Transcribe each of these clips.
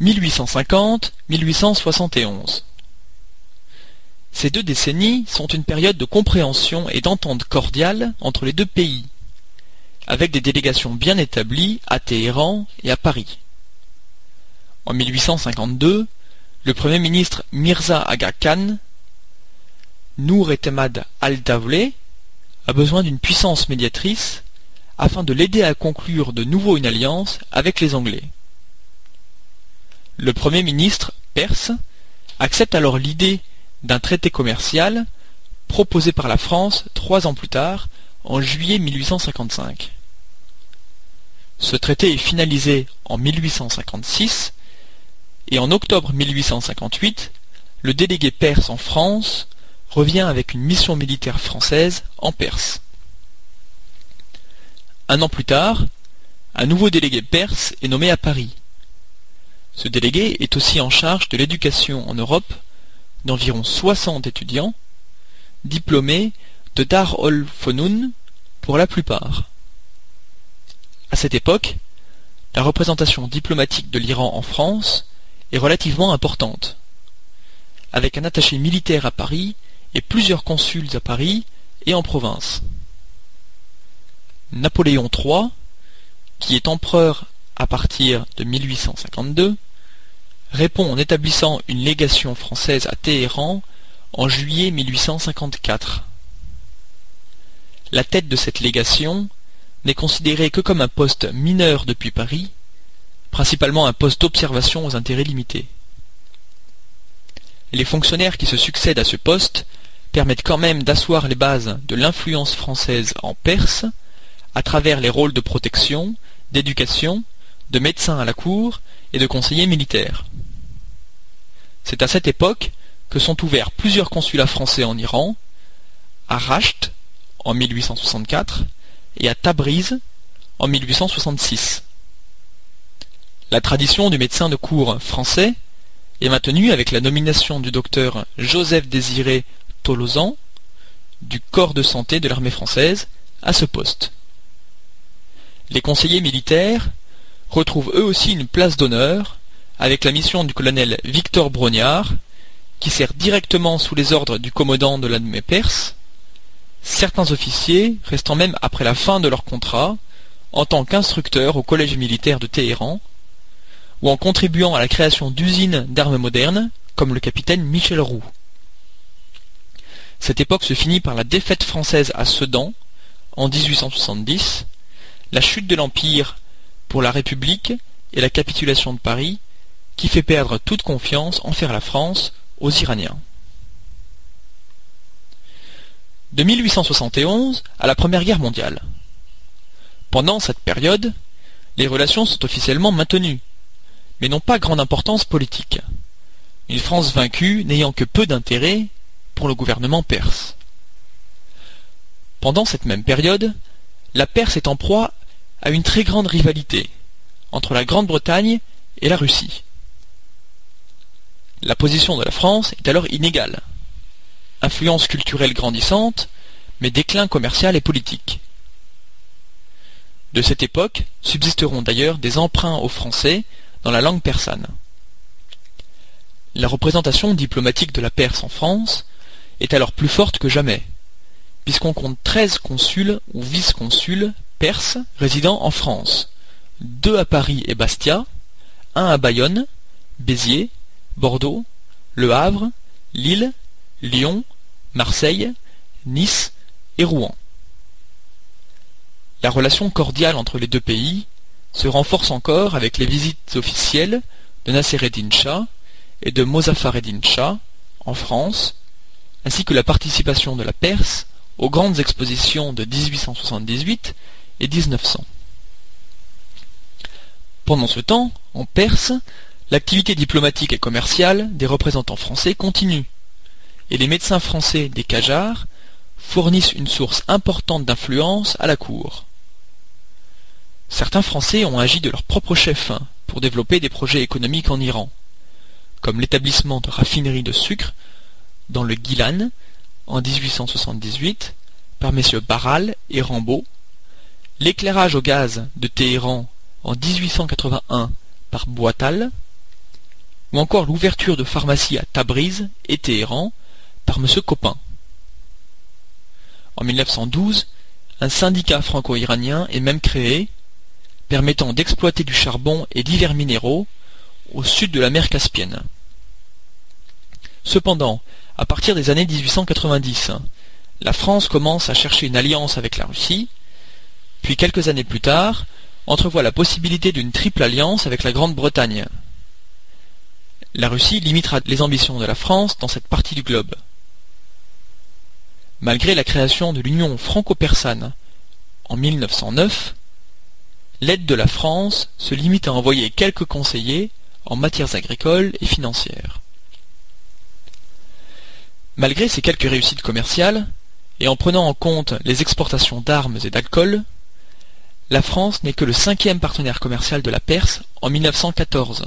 1850-1871 Ces deux décennies sont une période de compréhension et d'entente cordiale entre les deux pays, avec des délégations bien établies à Téhéran et à Paris. En 1852, le Premier ministre Mirza Aga Khan, Nour Etemad al-Dawleh, a besoin d'une puissance médiatrice afin de l'aider à conclure de nouveau une alliance avec les Anglais. Le Premier ministre perse accepte alors l'idée d'un traité commercial proposé par la France trois ans plus tard, en juillet 1855. Ce traité est finalisé en 1856 et en octobre 1858, le délégué perse en France revient avec une mission militaire française en Perse. Un an plus tard, un nouveau délégué perse est nommé à Paris. Ce délégué est aussi en charge de l'éducation en Europe d'environ 60 étudiants, diplômés de Dar ol Fonoun pour la plupart. À cette époque, la représentation diplomatique de l'Iran en France est relativement importante, avec un attaché militaire à Paris et plusieurs consuls à Paris et en province. Napoléon III, qui est empereur à partir de 1852, répond en établissant une légation française à Téhéran en juillet 1854. La tête de cette légation n'est considérée que comme un poste mineur depuis Paris, principalement un poste d'observation aux intérêts limités. Les fonctionnaires qui se succèdent à ce poste permettent quand même d'asseoir les bases de l'influence française en Perse à travers les rôles de protection, d'éducation, de médecin à la cour et de conseiller militaire. C'est à cette époque que sont ouverts plusieurs consulats français en Iran, à Rasht en 1864 et à Tabriz en 1866. La tradition du médecin de cour français est maintenue avec la nomination du docteur Joseph Désiré Tolosan du corps de santé de l'armée française à ce poste. Les conseillers militaires retrouvent eux aussi une place d'honneur avec la mission du colonel Victor Brognard, qui sert directement sous les ordres du commandant de l'armée perse, certains officiers restant même après la fin de leur contrat en tant qu'instructeurs au collège militaire de Téhéran, ou en contribuant à la création d'usines d'armes modernes, comme le capitaine Michel Roux. Cette époque se finit par la défaite française à Sedan, en 1870, la chute de l'Empire pour la République et la capitulation de Paris, qui fait perdre toute confiance en faire la France aux Iraniens. De 1871 à la Première Guerre mondiale. Pendant cette période, les relations sont officiellement maintenues, mais n'ont pas grande importance politique, une France vaincue n'ayant que peu d'intérêt pour le gouvernement perse. Pendant cette même période, la Perse est en proie à une très grande rivalité entre la Grande-Bretagne et la Russie. La position de la France est alors inégale. Influence culturelle grandissante, mais déclin commercial et politique. De cette époque subsisteront d'ailleurs des emprunts aux Français dans la langue persane. La représentation diplomatique de la Perse en France est alors plus forte que jamais, puisqu'on compte treize consuls ou vice-consuls perses résidant en France, deux à Paris et Bastia, un à Bayonne, Béziers, Bordeaux, Le Havre, Lille, Lyon, Marseille, Nice et Rouen. La relation cordiale entre les deux pays se renforce encore avec les visites officielles de Nassereddin Shah et de Mozaffareddin Shah en France, ainsi que la participation de la Perse aux grandes expositions de 1878 et 1900. Pendant ce temps, en Perse, l'activité diplomatique et commerciale des représentants français continue, et les médecins français des Qajars fournissent une source importante d'influence à la cour. Certains Français ont agi de leur propre chef pour développer des projets économiques en Iran, comme l'établissement de raffineries de sucre dans le Gilan en 1878 par messieurs Barral et Rambaud, l'éclairage au gaz de Téhéran en 1881 par Boital, ou encore l'ouverture de pharmacies à Tabriz et Téhéran par M. Copin. En 1912, un syndicat franco-iranien est même créé, permettant d'exploiter du charbon et divers minéraux au sud de la mer Caspienne. Cependant, à partir des années 1890, la France commence à chercher une alliance avec la Russie, puis quelques années plus tard, entrevoit la possibilité d'une triple alliance avec la Grande-Bretagne. La Russie limitera les ambitions de la France dans cette partie du globe. Malgré la création de l'Union franco-persane en 1909, l'aide de la France se limite à envoyer quelques conseillers en matières agricoles et financières. Malgré ces quelques réussites commerciales, et en prenant en compte les exportations d'armes et d'alcool, la France n'est que le cinquième partenaire commercial de la Perse en 1914,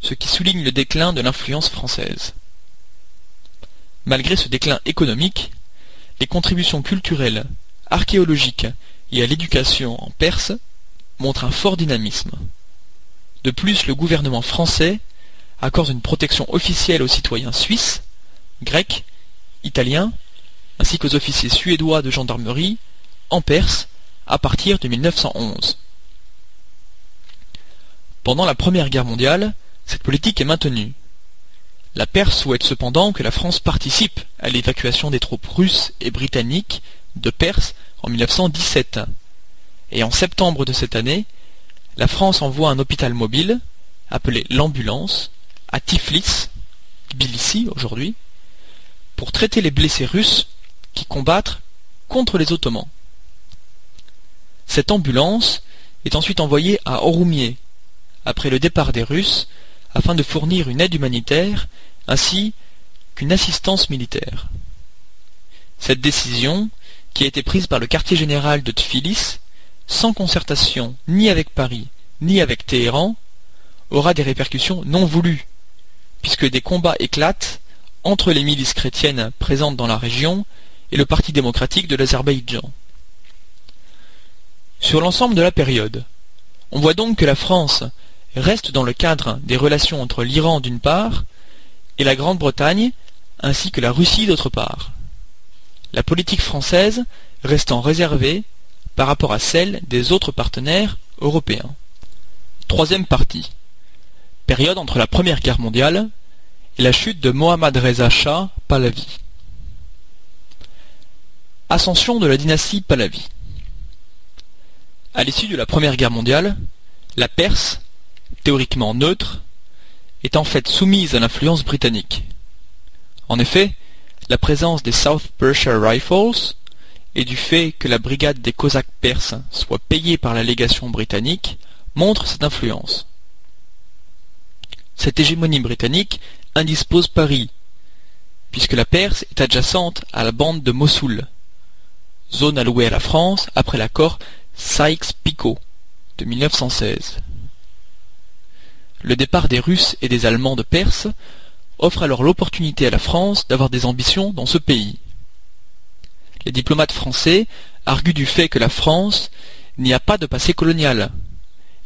ce qui souligne le déclin de l'influence française. Malgré ce déclin économique, les contributions culturelles, archéologiques et à l'éducation en Perse montrent un fort dynamisme. De plus, le gouvernement français accorde une protection officielle aux citoyens suisses, grecs, italiens, ainsi qu'aux officiers suédois de gendarmerie, en Perse, à partir de 1911. Pendant la Première Guerre mondiale, cette politique est maintenue. La Perse souhaite cependant que la France participe à l'évacuation des troupes russes et britanniques de Perse en 1917. Et en septembre de cette année, la France envoie un hôpital mobile, appelé l'ambulance, à Tiflis, Tbilissi aujourd'hui, pour traiter les blessés russes qui combattent contre les Ottomans. Cette ambulance est ensuite envoyée à Oroumier, après le départ des Russes, afin de fournir une aide humanitaire ainsi qu'une assistance militaire. Cette décision, qui a été prise par le quartier général de Tfilis, sans concertation ni avec Paris ni avec Téhéran, aura des répercussions non voulues, puisque des combats éclatent entre les milices chrétiennes présentes dans la région et le Parti démocratique de l'Azerbaïdjan. Sur l'ensemble de la période, on voit donc que la France reste dans le cadre des relations entre l'Iran d'une part et la Grande-Bretagne ainsi que la Russie d'autre part. La politique française restant réservée par rapport à celle des autres partenaires européens. Troisième partie. Période entre la Première Guerre mondiale et la chute de Mohammad Reza Shah Pahlavi. Ascension de la dynastie Pahlavi. À l'issue de la Première Guerre mondiale, la Perse, théoriquement neutre, est en fait soumise à l'influence britannique. En effet, la présence des South Persia Rifles et du fait que la brigade des Cosaques perses soit payée par la légation britannique montre cette influence. Cette hégémonie britannique indispose Paris, puisque la Perse est adjacente à la bande de Mossoul, zone allouée à la France après l'accord Sykes-Picot de 1916. Le départ des Russes et des Allemands de Perse offre alors l'opportunité à la France d'avoir des ambitions dans ce pays. Les diplomates français arguent du fait que la France n'y a pas de passé colonial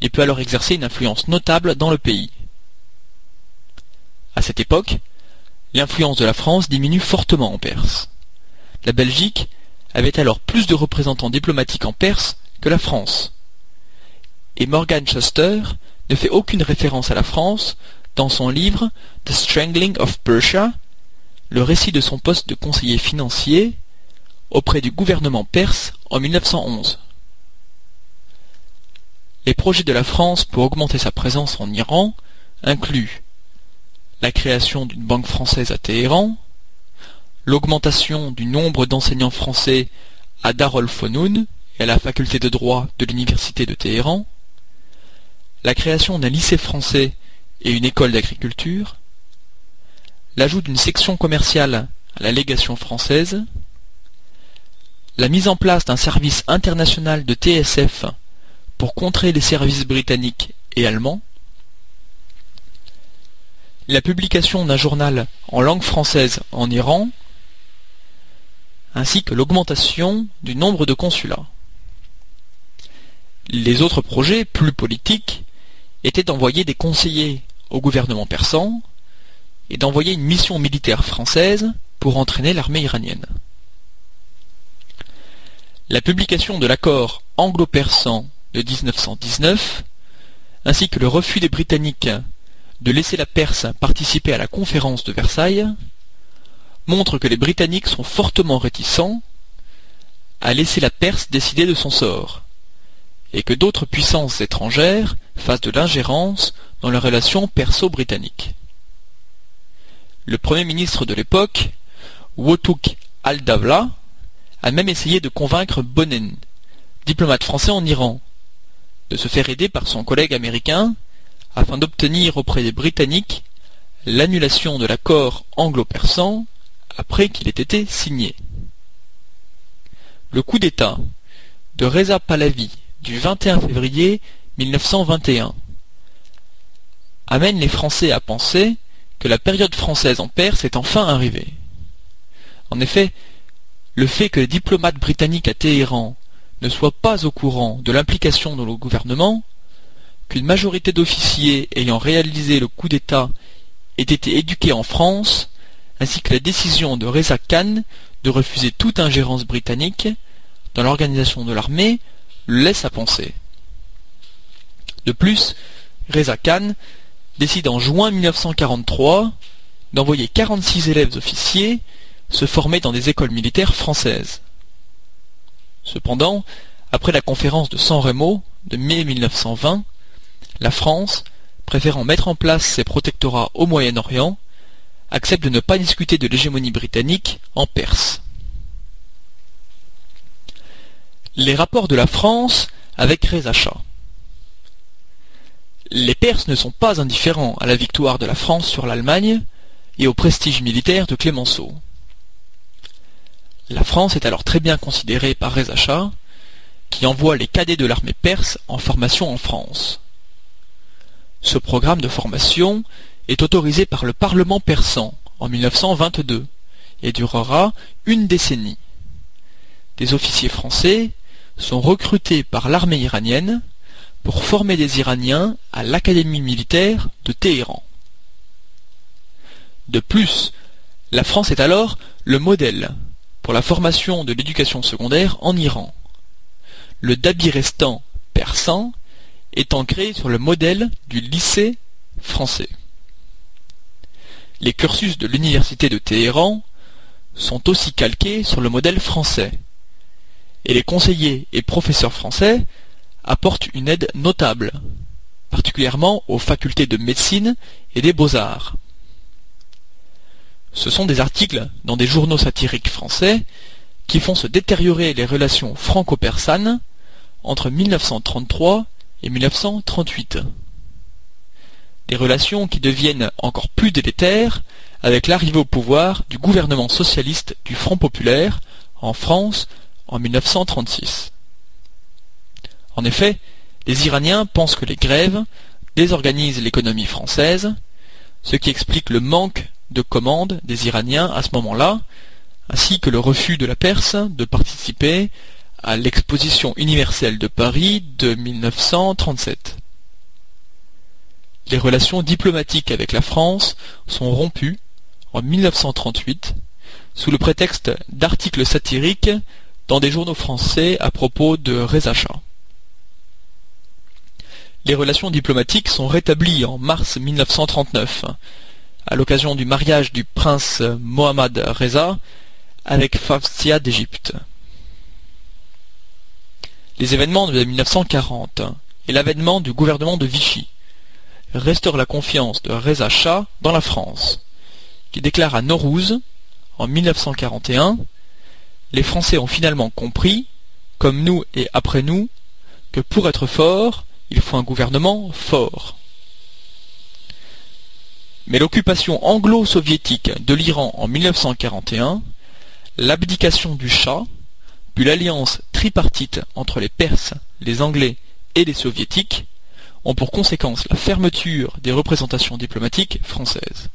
et peut alors exercer une influence notable dans le pays. À cette époque, l'influence de la France diminue fortement en Perse. La Belgique avait alors plus de représentants diplomatiques en Perse que la France. Et Morgan Chester ne fait aucune référence à la France dans son livre The Strangling of Persia, le récit de son poste de conseiller financier auprès du gouvernement perse en 1911. Les projets de la France pour augmenter sa présence en Iran incluent la création d'une banque française à Téhéran, l'augmentation du nombre d'enseignants français à Darul Fonoun, et à la faculté de droit de l'université de Téhéran, la création d'un lycée français et une école d'agriculture, l'ajout d'une section commerciale à la légation française, la mise en place d'un service international de TSF pour contrer les services britanniques et allemands, la publication d'un journal en langue française en Iran, ainsi que l'augmentation du nombre de consulats. Les autres projets, plus politiques, étaient d'envoyer des conseillers au gouvernement persan et d'envoyer une mission militaire française pour entraîner l'armée iranienne. La publication de l'accord anglo-persan de 1919, ainsi que le refus des Britanniques de laisser la Perse participer à la conférence de Versailles, montrent que les Britanniques sont fortement réticents à laisser la Perse décider de son sort, et que d'autres puissances étrangères fassent de l'ingérence dans les relations perso-britanniques. Le Premier ministre de l'époque, Wotuk al-Davla, a même essayé de convaincre Bonnen, diplomate français en Iran, de se faire aider par son collègue américain afin d'obtenir auprès des Britanniques l'annulation de l'accord anglo-persan après qu'il ait été signé. Le coup d'État de Reza Pahlavi du 21 février 1921 amène les Français à penser que la période française en Perse est enfin arrivée. En effet, le fait que les diplomates britanniques à Téhéran ne soient pas au courant de l'implication de le gouvernement, qu'une majorité d'officiers ayant réalisé le coup d'État ait été éduqués en France, ainsi que la décision de Reza Khan de refuser toute ingérence britannique dans l'organisation de l'armée laisse à penser. De plus, Reza Khan décide en juin 1943 d'envoyer 46 élèves officiers se former dans des écoles militaires françaises. Cependant, après la conférence de San Remo de mai 1920, la France, préférant mettre en place ses protectorats au Moyen-Orient, accepte de ne pas discuter de l'hégémonie britannique en Perse. Les rapports de la France avec Reza Shah Les Perses ne sont pas indifférents à la victoire de la France sur l'Allemagne et au prestige militaire de Clémenceau. La France est alors très bien considérée par Reza Shah, qui envoie les cadets de l'armée perse en formation en France. Ce programme de formation est autorisé par le Parlement persan en 1922 et durera une décennie. Des officiers français sont recrutés par l'armée iranienne pour former des Iraniens à l'Académie militaire de Téhéran. De plus, la France est alors le modèle pour la formation de l'éducation secondaire en Iran. Le Dabirestan persan étant créé sur le modèle du lycée français. Les cursus de l'université de Téhéran sont aussi calqués sur le modèle français, et les conseillers et professeurs français apportent une aide notable, particulièrement aux facultés de médecine et des beaux-arts. Ce sont des articles dans des journaux satiriques français qui font se détériorer les relations franco-persanes entre 1933 et 1938. Des relations qui deviennent encore plus délétères avec l'arrivée au pouvoir du gouvernement socialiste du Front populaire en France en 1936. En effet, les Iraniens pensent que les grèves désorganisent l'économie française, ce qui explique le manque de commandes des Iraniens à ce moment-là, ainsi que le refus de la Perse de participer à l'exposition universelle de Paris de 1937. Les relations diplomatiques avec la France sont rompues en 1938 sous le prétexte d'articles satiriques dans des journaux français à propos de Reza Shah. Les relations diplomatiques sont rétablies en mars 1939 à l'occasion du mariage du prince Mohammad Reza avec Fafsia d'Égypte. Les événements de 1940 et l'avènement du gouvernement de Vichy restaurent la confiance de Reza Shah dans la France, qui déclare à Norouz, en 1941, les Français ont finalement compris, comme nous et après nous, que pour être fort, il faut un gouvernement fort. Mais l'occupation anglo-soviétique de l'Iran en 1941, l'abdication du Shah, puis l'alliance tripartite entre les Perses, les Anglais et les Soviétiques ont pour conséquence la fermeture des représentations diplomatiques françaises.